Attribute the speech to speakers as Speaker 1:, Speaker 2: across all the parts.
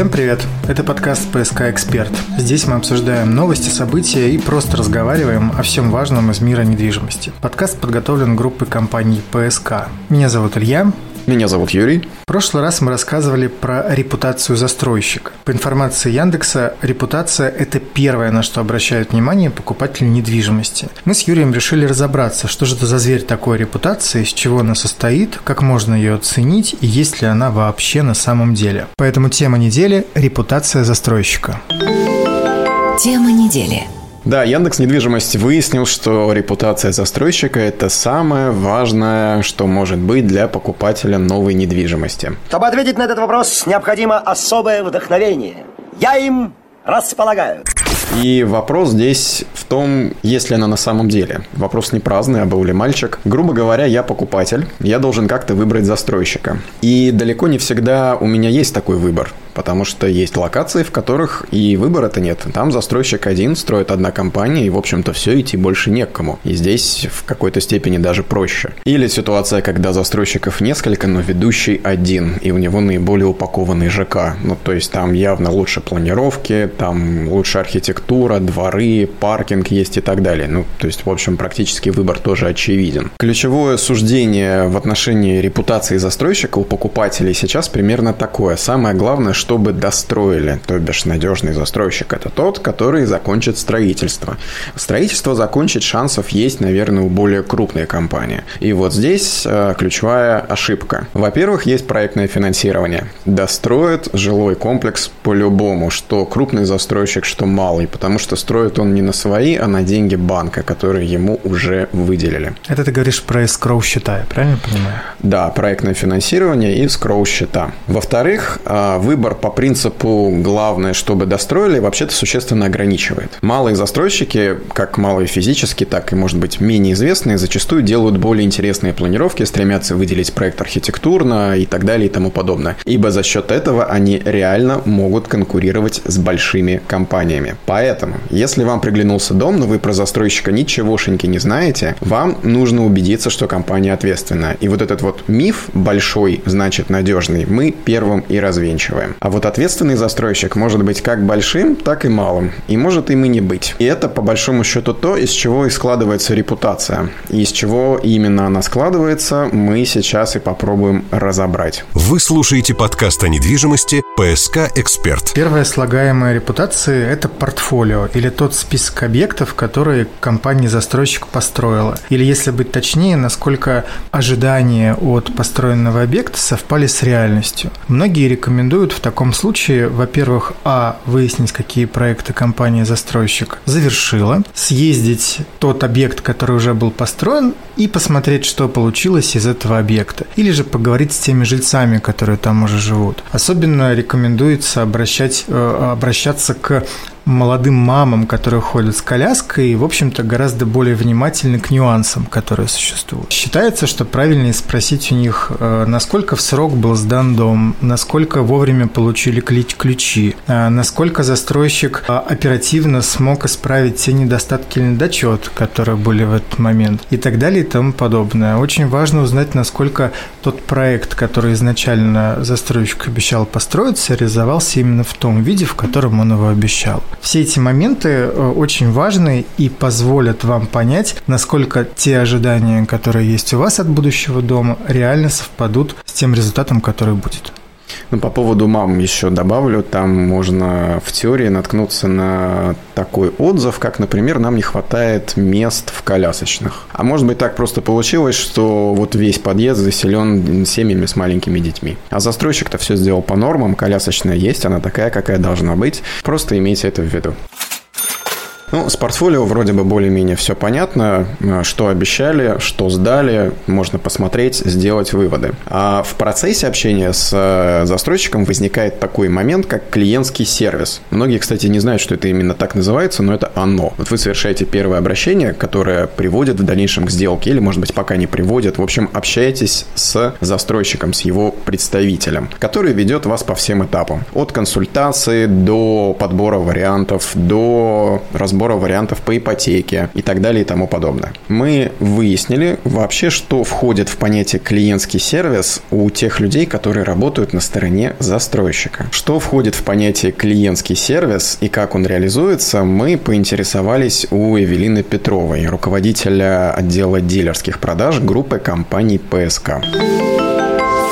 Speaker 1: Всем привет! Это подкаст «ПСК Эксперт». Здесь мы обсуждаем новости, события и просто разговариваем о всем важном из мира недвижимости. Подкаст подготовлен группой компаний «ПСК». Меня зовут Илья,
Speaker 2: меня зовут Юрий.
Speaker 1: В прошлый раз мы рассказывали про репутацию застройщика. По информации Яндекса, репутация – это первое, на что обращают внимание покупатели недвижимости. Мы с Юрием решили разобраться, что же это за зверь такой репутации, из чего она состоит, как можно ее оценить и есть ли она вообще на самом деле. Поэтому тема недели – репутация застройщика.
Speaker 2: Тема недели – да, Яндекс Недвижимость выяснил, что репутация застройщика – это самое важное, что может быть для покупателя новой недвижимости.
Speaker 3: Чтобы ответить на этот вопрос, необходимо особое вдохновение. Я им располагаю.
Speaker 2: И вопрос здесь в том, есть ли она на самом деле. Вопрос не праздный, а был ли мальчик. Грубо говоря, я покупатель, я должен как-то выбрать застройщика. И далеко не всегда у меня есть такой выбор потому что есть локации, в которых и выбора-то нет. Там застройщик один, строит одна компания, и, в общем-то, все, идти больше не к кому. И здесь в какой-то степени даже проще. Или ситуация, когда застройщиков несколько, но ведущий один, и у него наиболее упакованный ЖК. Ну, то есть там явно лучше планировки, там лучше архитектура, дворы, паркинг есть и так далее. Ну, то есть, в общем, практически выбор тоже очевиден. Ключевое суждение в отношении репутации застройщика у покупателей сейчас примерно такое. Самое главное, чтобы достроили. То бишь надежный застройщик – это тот, который закончит строительство. Строительство закончить шансов есть, наверное, у более крупной компании. И вот здесь э, ключевая ошибка. Во-первых, есть проектное финансирование. Достроит жилой комплекс по-любому, что крупный застройщик, что малый, потому что строит он не на свои, а на деньги банка, которые ему уже выделили.
Speaker 1: Это ты говоришь про escrow счета, я правильно понимаю?
Speaker 2: Да, проектное финансирование и escrow счета. Во-вторых, э, выбор по принципу «главное, чтобы достроили» вообще-то существенно ограничивает. Малые застройщики, как малые физически, так и, может быть, менее известные, зачастую делают более интересные планировки, стремятся выделить проект архитектурно и так далее и тому подобное. Ибо за счет этого они реально могут конкурировать с большими компаниями. Поэтому, если вам приглянулся дом, но вы про застройщика ничегошеньки не знаете, вам нужно убедиться, что компания ответственна. И вот этот вот миф большой, значит надежный, мы первым и развенчиваем. А вот ответственный застройщик может быть как большим, так и малым. И может им и не быть. И это, по большому счету, то, из чего и складывается репутация. Из чего именно она складывается, мы сейчас и попробуем разобрать.
Speaker 4: Вы слушаете подкаст о недвижимости «ПСК Эксперт».
Speaker 1: Первая слагаемая репутации – это портфолио или тот список объектов, которые компания-застройщик построила. Или, если быть точнее, насколько ожидания от построенного объекта совпали с реальностью. Многие рекомендуют в таком случае, во-первых, а, выяснить, какие проекты компания-застройщик завершила, съездить тот объект, который уже был построен, и посмотреть, что получилось из этого объекта. Или же поговорить с теми жильцами, которые там уже живут. Особенно рекомендуется обращать, э, обращаться к молодым мамам, которые ходят с коляской, и, в общем-то, гораздо более внимательны к нюансам, которые существуют. Считается, что правильнее спросить у них, э, насколько в срок был сдан дом, насколько вовремя получили ключи, э, насколько застройщик э, оперативно смог исправить те недостатки или недочет, которые были в этот момент, и так далее и тому подобное. Очень важно узнать, насколько тот проект, который изначально застройщик обещал построиться, реализовался именно в том виде, в котором он его обещал. Все эти моменты э, очень важны и позволят вам понять, насколько те ожидания, которые есть у вас от будущего дома, реально совпадут с тем результатом, который будет.
Speaker 2: Ну, по поводу мам еще добавлю, там можно в теории наткнуться на такой отзыв, как, например, нам не хватает мест в колясочных. А может быть так просто получилось, что вот весь подъезд заселен семьями с маленькими детьми. А застройщик-то все сделал по нормам, колясочная есть, она такая, какая должна быть. Просто имейте это в виду. Ну, с портфолио вроде бы более-менее все понятно, э, что обещали, что сдали, можно посмотреть, сделать выводы. А в процессе общения с э, застройщиком возникает такой момент, как клиентский сервис. Многие, кстати, не знают, что это именно так называется, но это оно. Вот вы совершаете первое обращение, которое приводит в дальнейшем к сделке, или, может быть, пока не приводит. В общем, общаетесь с застройщиком, с его представителем, который ведет вас по всем этапам. От консультации до подбора вариантов, до разбора разбора вариантов по ипотеке и так далее и тому подобное. Мы выяснили вообще, что входит в понятие клиентский сервис у тех людей, которые работают на стороне застройщика. Что входит в понятие клиентский сервис и как он реализуется, мы поинтересовались у Эвелины Петровой, руководителя отдела дилерских продаж группы компаний ПСК.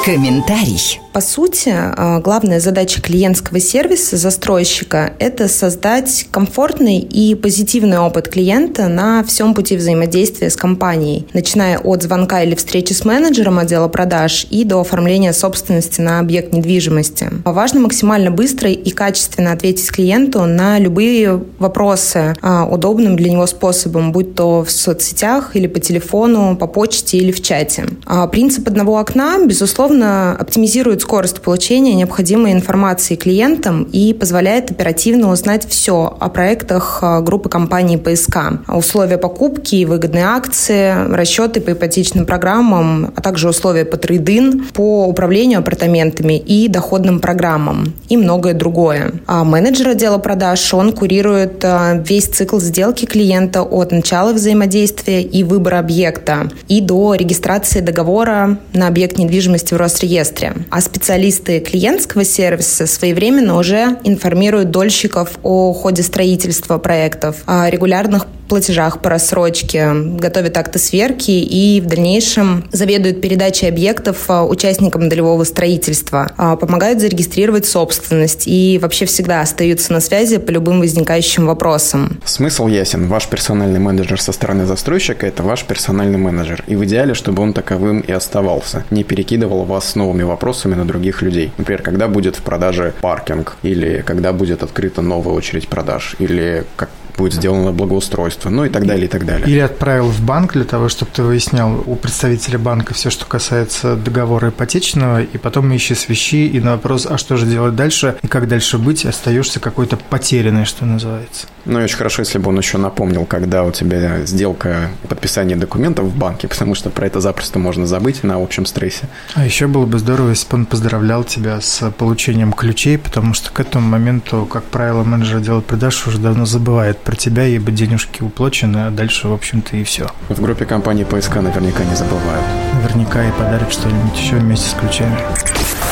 Speaker 5: Комментарий.
Speaker 6: По сути, а, главная задача клиентского сервиса застройщика – это создать комфортный и позитивный опыт клиента на всем пути взаимодействия с компанией, начиная от звонка или встречи с менеджером отдела продаж и до оформления собственности на объект недвижимости. Важно максимально быстро и качественно ответить клиенту на любые вопросы а, удобным для него способом, будь то в соцсетях или по телефону, по почте или в чате. А, принцип одного окна, безусловно, оптимизирует скорость получения необходимой информации клиентам и позволяет оперативно узнать все о проектах а, группы компаний ПСК. Условия покупки, выгодные акции, расчеты по ипотечным программам, а также условия по трейдин, по управлению апартаментами и доходным программам и многое другое. А менеджер отдела продаж, он курирует а, весь цикл сделки клиента от начала взаимодействия и выбора объекта и до регистрации договора на объект недвижимости в Росреестре. А специалисты клиентского сервиса своевременно уже информируют дольщиков о ходе строительства проектов, о регулярных платежах по рассрочке, готовят акты сверки и в дальнейшем заведуют передачей объектов а, участникам долевого строительства, а, помогают зарегистрировать собственность и вообще всегда остаются на связи по любым возникающим вопросам.
Speaker 2: Смысл ясен. Ваш персональный менеджер со стороны застройщика – это ваш персональный менеджер. И в идеале, чтобы он таковым и оставался. Не перекидывал вас с новыми вопросами на других людей. Например, когда будет в продаже паркинг, или когда будет открыта новая очередь продаж, или как будет сделано благоустройство, ну и так далее, и так далее.
Speaker 1: Или отправил в банк для того, чтобы ты выяснял у представителя банка все, что касается договора ипотечного, и потом ищешь вещи, и на вопрос, а что же делать дальше, и как дальше быть, остаешься какой-то потерянный, что называется.
Speaker 2: Ну и очень хорошо, если бы он еще напомнил, когда у тебя сделка подписания документов в банке, потому что про это запросто можно забыть на общем стрессе.
Speaker 1: А еще было бы здорово, если бы он поздравлял тебя с получением ключей, потому что к этому моменту, как правило, менеджер отдела продаж уже давно забывает про тебя, ибо денежки уплочены, а дальше, в общем-то, и все.
Speaker 2: В группе компании ПСК наверняка не забывают.
Speaker 1: Наверняка и подарят что-нибудь еще вместе с ключами.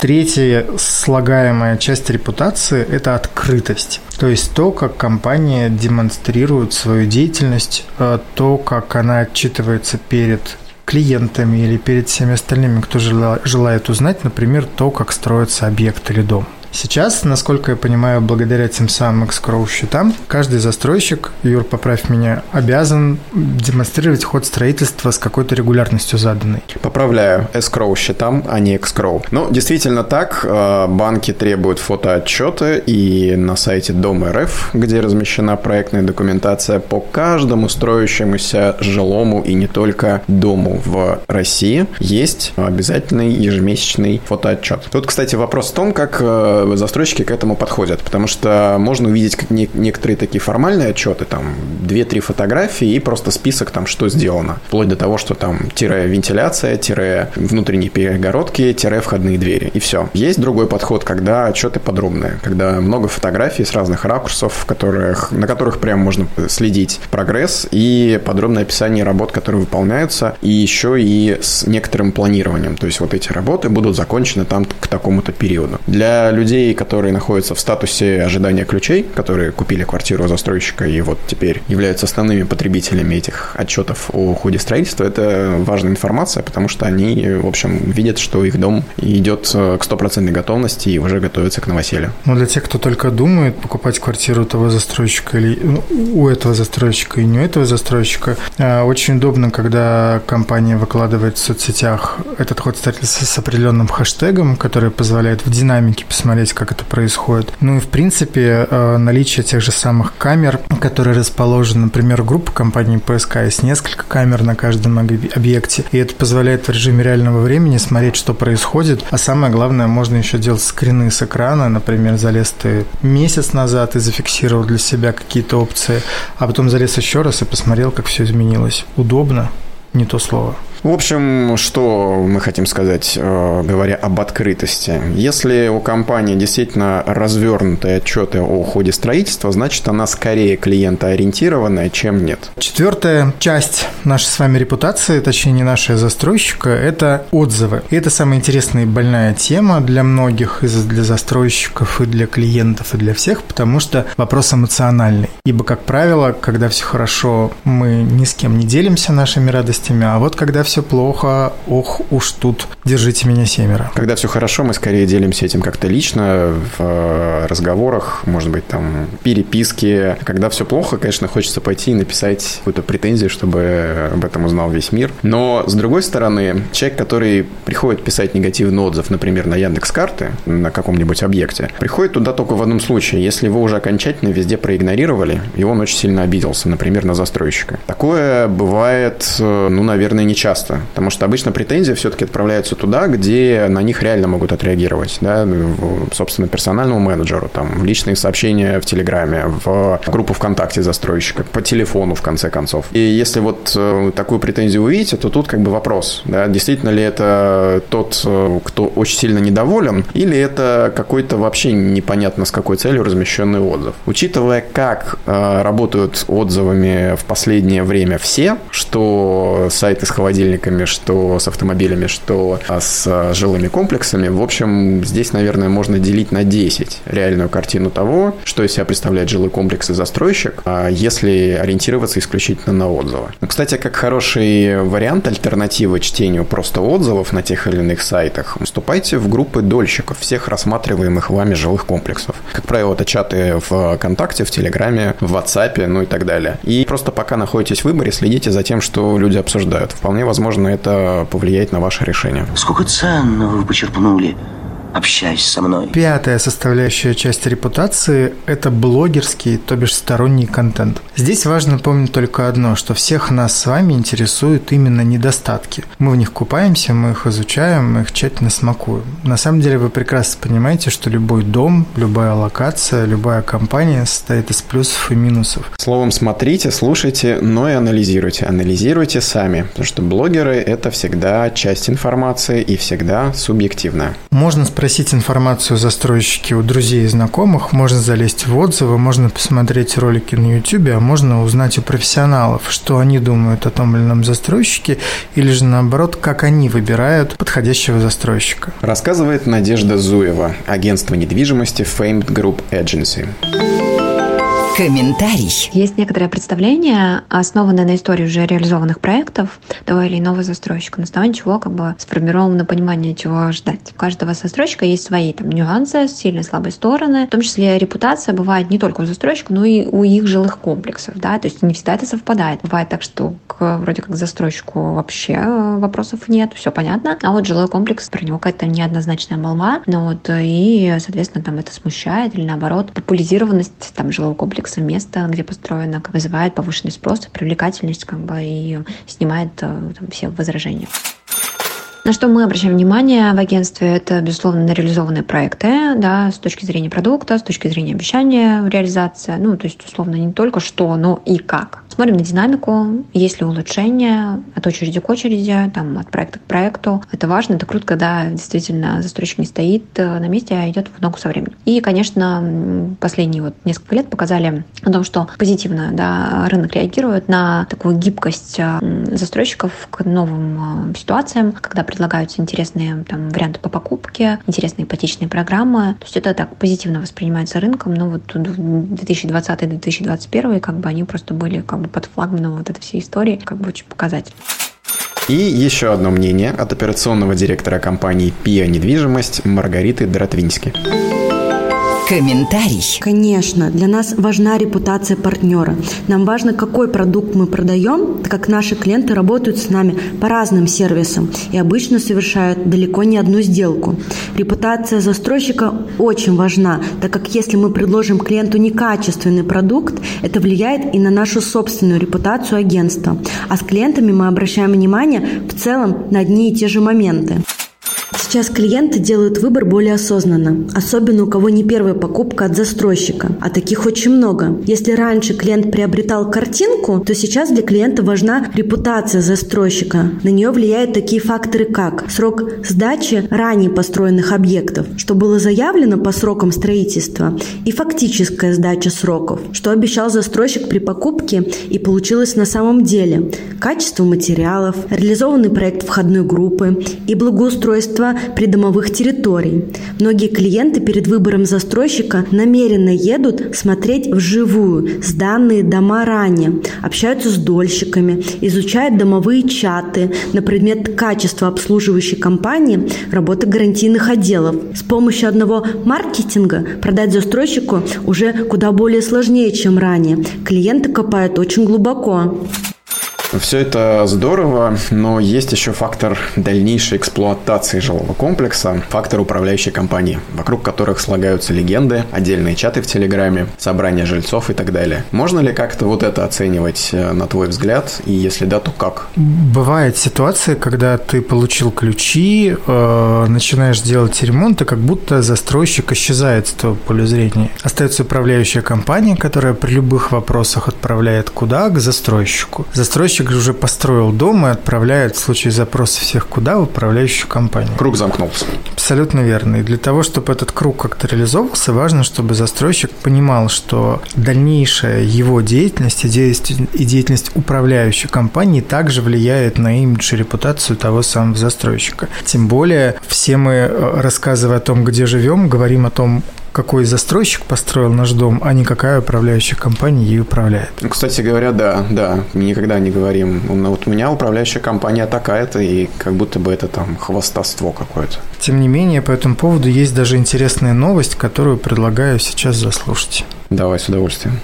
Speaker 1: Третья слагаемая часть репутации – это открытость. То есть то, как компания демонстрирует свою деятельность, э, то, как она отчитывается перед клиентами или перед всеми остальными, кто желает узнать, например, то, как строится объект или дом. Сейчас, насколько я понимаю, благодаря тем самым escrow счетам, каждый застройщик, Юр, поправь меня, обязан демонстрировать ход строительства с какой-то регулярностью заданной.
Speaker 2: Поправляю, escrow счетам, а не escrow. Ну, действительно так, э, банки требуют фотоотчеты, и на сайте Дом РФ, где размещена проектная документация по каждому строящемуся жилому и не только дому в России, есть обязательный ежемесячный фотоотчет. Тут, кстати, вопрос в том, как э, застройщики к этому подходят, потому что можно увидеть некоторые такие формальные отчеты, там 2-3 фотографии и просто список там, что сделано. Вплоть до того, что там тире вентиляция, тире внутренние перегородки, тире входные двери. И все. Есть другой подход, когда отчеты подробные, когда много фотографий с разных ракурсов, которых, на которых прям можно следить прогресс и подробное описание работ, которые выполняются, и еще и с некоторым планированием. То есть вот эти работы будут закончены там к такому-то периоду. Для людей людей, которые находятся в статусе ожидания ключей, которые купили квартиру у застройщика и вот теперь являются основными потребителями этих отчетов о ходе строительства, это важная информация, потому что они, в общем, видят, что их дом идет к стопроцентной готовности и уже готовится к новоселию.
Speaker 1: Но для тех, кто только думает покупать квартиру у того застройщика или ну, у этого застройщика и не у этого застройщика, а, очень удобно, когда компания выкладывает в соцсетях этот ход строительства с определенным хэштегом, который позволяет в динамике посмотреть, посмотреть, как это происходит. Ну и, в принципе, э, наличие тех же самых камер, которые расположены, например, группа компании ПСК, есть несколько камер на каждом объекте, и это позволяет в режиме реального времени смотреть, что происходит, а самое главное, можно еще делать скрины с экрана, например, залез ты месяц назад и зафиксировал для себя какие-то опции, а потом залез еще раз и посмотрел, как все изменилось. Удобно, не то слово.
Speaker 2: В общем, что мы хотим сказать, э, говоря об открытости. Если у компании действительно развернутые отчеты о ходе строительства, значит, она скорее клиентоориентированная, чем нет.
Speaker 1: Четвертая часть нашей с вами репутации, точнее не нашей застройщика, это отзывы. И это самая интересная и больная тема для многих, и для застройщиков, и для клиентов, и для всех, потому что вопрос эмоциональный. Ибо, как правило, когда все хорошо, мы ни с кем не делимся нашими радостями, а вот когда все плохо, ох уж тут держите меня семеро.
Speaker 2: Когда все хорошо, мы скорее делимся этим как-то лично, в э, разговорах, может быть, там, переписке. Когда все плохо, конечно, хочется пойти и написать какую-то претензию, чтобы об этом узнал весь мир. Но, с другой стороны, человек, который приходит писать негативный отзыв, например, на Яндекс карты на каком-нибудь объекте, приходит туда только в одном случае, если его уже окончательно везде проигнорировали, и он очень сильно обиделся, например, на застройщика. Такое бывает, э, ну, наверное, не часто, потому что обычно претензии все-таки отправляются туда, где на них реально могут отреагировать, да, собственно, персональному менеджеру, там, в личные сообщения в Телеграме, в группу ВКонтакте застройщика, по телефону, в конце концов. И если вот э, такую претензию увидите, то тут как бы вопрос, да, действительно ли это тот, э, кто очень сильно недоволен, или это какой-то вообще непонятно с какой целью размещенный отзыв. Учитывая, как э, работают отзывами в последнее время все, что сайты с холодильниками, что с автомобилями, что с жилыми комплексами, в общем, здесь, наверное, можно делить на 10 реальную картину того, что из себя представляет жилой комплекс и застройщик, а если ориентироваться исключительно на отзывы. Ну, кстати, как хороший вариант альтернативы чтению просто отзывов на тех или иных сайтах, вступайте в группы дольщиков всех рассматриваемых вами жилых комплексов. Как правило, это чаты в ВКонтакте, в Телеграме, в WhatsApp, ну и так далее. И просто пока находитесь в выборе, следите за тем, что люди обсуждают. Вполне возможно, это повлияет на ваше решение.
Speaker 3: Сколько ценного вы почерпнули общаясь со мной.
Speaker 1: Пятая составляющая часть репутации – это блогерский, то бишь сторонний контент. Здесь важно помнить только одно, что всех нас с вами интересуют именно недостатки. Мы в них купаемся, мы их изучаем, мы их тщательно смакуем. На самом деле вы прекрасно понимаете, что любой дом, любая локация, любая компания состоит из плюсов и минусов.
Speaker 2: Словом, смотрите, слушайте, но и анализируйте. Анализируйте сами, потому что блогеры – это всегда часть информации и всегда субъективная.
Speaker 1: Можно спросить спросить информацию застройщики у друзей и знакомых, можно залезть в отзывы, можно посмотреть ролики на YouTube, а можно узнать у профессионалов, что они думают о том или ином застройщике, или же наоборот, как они выбирают подходящего застройщика.
Speaker 2: Рассказывает Надежда Зуева, агентство недвижимости Famed Group Agency.
Speaker 5: Комментарий.
Speaker 7: Есть некоторое представление, основанное на истории уже реализованных проектов того или иного застройщика, на основании чего как бы сформировано понимание, чего ждать. У каждого застройщика есть свои там нюансы, сильные слабые стороны, в том числе репутация бывает не только у застройщика, но и у их жилых комплексов, да, то есть не всегда это совпадает. Бывает так, что к, вроде как застройщику вообще э, вопросов нет, все понятно, а вот жилой комплекс, про него какая-то неоднозначная молва, ну вот, и, соответственно, там это смущает или наоборот, популяризированность там жилого комплекса комплекса места, где построено, вызывает повышенный спрос, привлекательность как бы и снимает э, там, все возражения. На что мы обращаем внимание в агентстве, это, безусловно, на реализованные проекты, да, с точки зрения продукта, с точки зрения обещания реализация, ну, то есть, условно, не только что, но и как. Смотрим на динамику, есть ли улучшения от очереди к очереди, там, от проекта к проекту. Это важно, это круто, когда действительно застройщик не стоит э, на месте, а идет в ногу со временем. И, конечно, последние вот несколько лет показали о том, что позитивно да, рынок реагирует на такую гибкость э, застройщиков к новым э, ситуациям, когда предлагаются интересные там, варианты по покупке, интересные ипотечные программы. То есть это так позитивно воспринимается рынком, но вот 2020-2021 как бы они просто были как бы под флагманом вот этой всей истории, как бы очень показательно.
Speaker 2: И еще одно мнение от операционного директора компании «Пиа Недвижимость» Маргариты Дратвински.
Speaker 5: Комментарий.
Speaker 8: Конечно, для нас важна репутация партнера. Нам важно, какой продукт мы продаем, так как наши клиенты работают с нами по разным сервисам и обычно совершают далеко не одну сделку. Репутация застройщика очень важна, так как если мы предложим клиенту некачественный продукт, это влияет и на нашу собственную репутацию агентства. А с клиентами мы обращаем внимание в целом на одни и те же моменты. Сейчас клиенты делают выбор более осознанно, особенно у кого не первая покупка от застройщика, а таких очень много. Если раньше клиент приобретал картинку, то сейчас для клиента важна репутация застройщика. На нее влияют такие факторы, как срок сдачи ранее построенных объектов, что было заявлено по срокам строительства, и фактическая сдача сроков, что обещал застройщик при покупке и получилось на самом деле, качество материалов, реализованный проект входной группы и благоустройство придомовых территорий. Многие клиенты перед выбором застройщика намеренно едут смотреть вживую сданные дома ранее, общаются с дольщиками, изучают домовые чаты на предмет качества обслуживающей компании, работы гарантийных отделов. С помощью одного маркетинга продать застройщику уже куда более сложнее, чем ранее. Клиенты копают очень глубоко.
Speaker 2: Все это здорово, но есть еще фактор дальнейшей эксплуатации жилого комплекса, фактор управляющей компании, вокруг которых слагаются легенды, отдельные чаты в Телеграме, собрания жильцов и так далее. Можно ли как-то вот это оценивать, э, на твой взгляд, и если да, то как?
Speaker 1: Бывает ситуация, когда ты получил ключи, э, начинаешь делать ремонт, и как будто застройщик исчезает с твоего поля зрения. Остается управляющая компания, которая при любых вопросах отправляет куда? К застройщику. Застройщик застройщик уже построил дом и отправляет в случае запроса всех куда в управляющую компанию.
Speaker 2: Круг замкнулся.
Speaker 1: Абсолютно верно. И для того, чтобы этот круг как-то реализовывался, важно, чтобы застройщик понимал, что дальнейшая его деятельность и деятельность управляющей компании также влияет на имидж и репутацию того самого застройщика. Тем более, все мы, э, рассказывая о том, где живем, говорим о том, какой застройщик построил наш дом, а не какая управляющая компания ей управляет.
Speaker 2: Ну, кстати говоря, да, да, мы никогда не говорим, ну, вот у меня управляющая компания такая-то, и как будто бы это там хвастовство какое-то.
Speaker 1: Тем не менее, по этому поводу есть даже интересная новость, которую предлагаю сейчас заслушать.
Speaker 2: Давай, с удовольствием.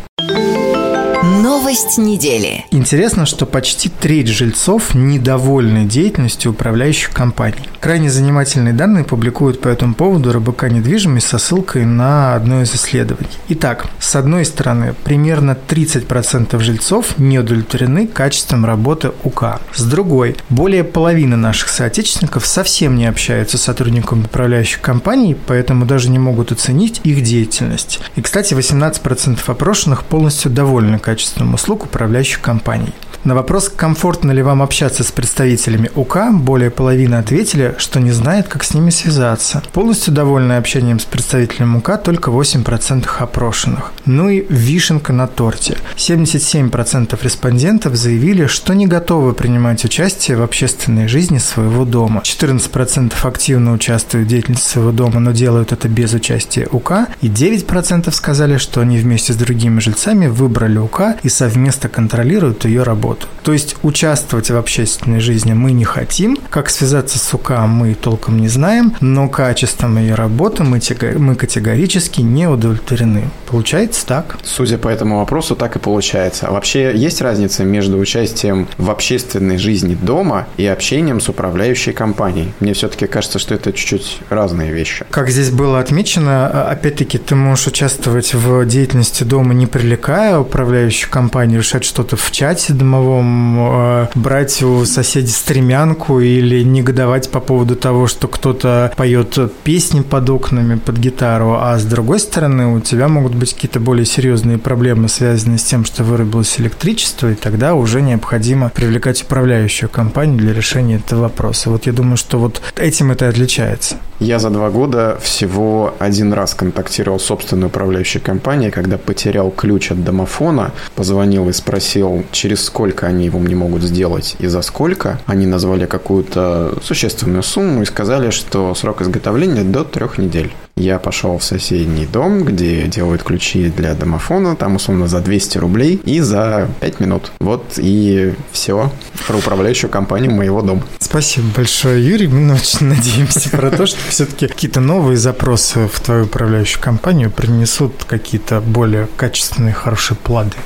Speaker 5: Новость недели.
Speaker 1: Интересно, что почти треть жильцов недовольны деятельностью управляющих компаний. Крайне занимательные данные публикуют по этому поводу РБК «Недвижимость» со ссылкой на одно из исследований. Итак, с одной стороны, примерно 30% жильцов не удовлетворены качеством работы УК. С другой, более половины наших соотечественников совсем не общаются с сотрудниками управляющих компаний, поэтому даже не могут оценить их деятельность. И, кстати, 18% опрошенных полностью довольны качеством услуг управляющих компаний. На вопрос, комфортно ли вам общаться с представителями УК, более половины ответили, что не знает, как с ними связаться. Полностью довольны общением с представителем УК только 8% опрошенных. Ну и вишенка на торте. 77% респондентов заявили, что не готовы принимать участие в общественной жизни своего дома. 14% активно участвуют в деятельности своего дома, но делают это без участия УК. И 9% сказали, что они вместе с другими жильцами выбрали УК и совместно контролируют ее работу работу. То есть участвовать в общественной жизни мы не хотим, как связаться с УК мы толком не знаем, но качеством ее работы мы, мы категорически не удовлетворены. Получается так?
Speaker 2: Судя по этому вопросу, так и получается. А вообще есть разница между участием в общественной жизни дома и общением с управляющей компанией? Мне все-таки кажется, что это чуть-чуть разные вещи.
Speaker 1: Как здесь было отмечено, а, опять-таки ты можешь участвовать в деятельности дома, не привлекая управляющую компанию, решать что-то в чате домовом, новом э, брать у соседей стремянку или негодовать по поводу того, что кто-то поет песни под окнами, под гитару, а с другой стороны у тебя могут быть какие-то более серьезные проблемы, связанные с тем, что вырубилось электричество, и тогда уже необходимо привлекать управляющую компанию для решения этого вопроса. Вот я думаю, что вот этим это отличается.
Speaker 2: Я за два года всего один раз контактировал с собственной управляющей компанией, когда потерял ключ от домофона, позвонил и спросил, через сколько они его мне могут сделать и за сколько. Они назвали какую-то существенную сумму и сказали, что срок изготовления до трех недель. Я пошел в соседний дом, где делают ключи для домофона, там условно за 200 рублей и за 5 минут. Вот и все про управляющую компанию моего дома.
Speaker 1: Спасибо большое, Юрий. Мы очень надеемся про то, что все-таки какие-то новые запросы в твою управляющую компанию принесут какие-то более качественные, хорошие плоды.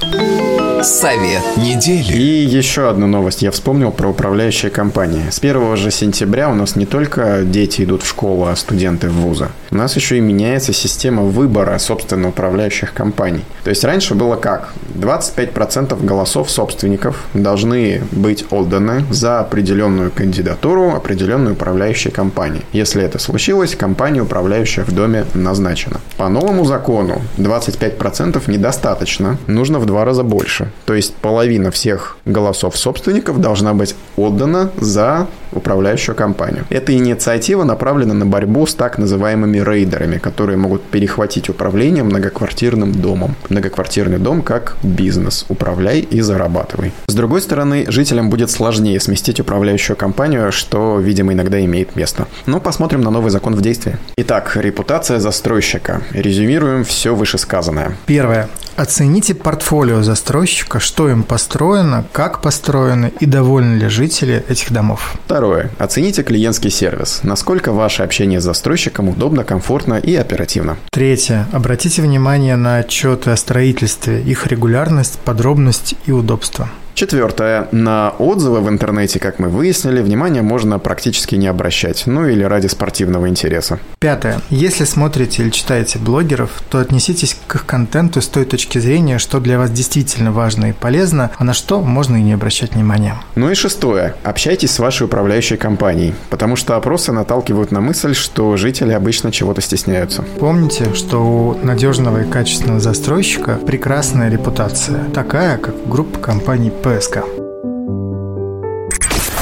Speaker 5: Совет недели.
Speaker 2: И еще одну новость я вспомнил про управляющие компании. С 1 же сентября у нас не только дети идут в школу, а студенты в вузы. у нас еще и меняется система выбора собственно управляющих компаний. То есть раньше было как? 25% голосов собственников должны быть отданы за определенную кандидатуру определенной управляющей компании. Если это случилось, компания, управляющая в доме, назначена. По новому закону 25% недостаточно, нужно в два раза больше. То есть половина всех голосов собственников должна быть отдана за управляющую компанию. Эта инициатива направлена на борьбу с так называемыми рейдерами, которые могут перехватить управление многоквартирным домом. Многоквартирный дом как бизнес. Управляй и зарабатывай. С другой стороны, жителям будет сложнее сместить управляющую компанию, что, видимо, иногда имеет место. Но посмотрим на новый закон в действии. Итак, репутация застройщика. Резюмируем все вышесказанное.
Speaker 1: Первое. Оцените портфолио застройщика, что им построено, как построено и довольны ли жители этих домов.
Speaker 2: Второе. Оцените клиентский сервис. Насколько ваше общение с застройщиком удобно, комфортно и оперативно.
Speaker 1: Третье. Обратите внимание на отчеты о строительстве, их регулярность, подробность и удобство.
Speaker 2: Четвертое. На отзывы в интернете, как мы выяснили, внимание можно практически не обращать, ну или ради спортивного интереса.
Speaker 1: Пятое. Если смотрите или читаете блогеров, то отнеситесь к их контенту с той точки зрения, что для вас действительно важно и полезно, а на что можно и не обращать внимания.
Speaker 2: Ну и шестое. Общайтесь с вашей управляющей компанией, потому что опросы наталкивают на мысль, что жители обычно чего-то стесняются.
Speaker 1: Помните, что у надежного и качественного застройщика прекрасная репутация, такая, как группа компаний ПСК.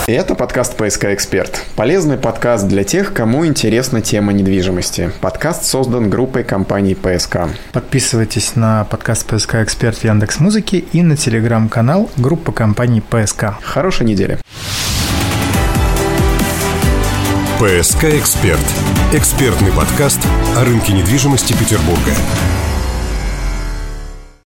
Speaker 2: Это подкаст «ПСК Эксперт». Полезный подкаст для тех, кому интересна тема недвижимости. Подкаст создан группой компаний ПСК.
Speaker 1: Подписывайтесь на подкаст «ПСК Эксперт» в Яндекс Музыке и на телеграм-канал группы компаний ПСК.
Speaker 2: Хорошей недели.
Speaker 4: «ПСК Эксперт» – экспертный подкаст о рынке недвижимости Петербурга.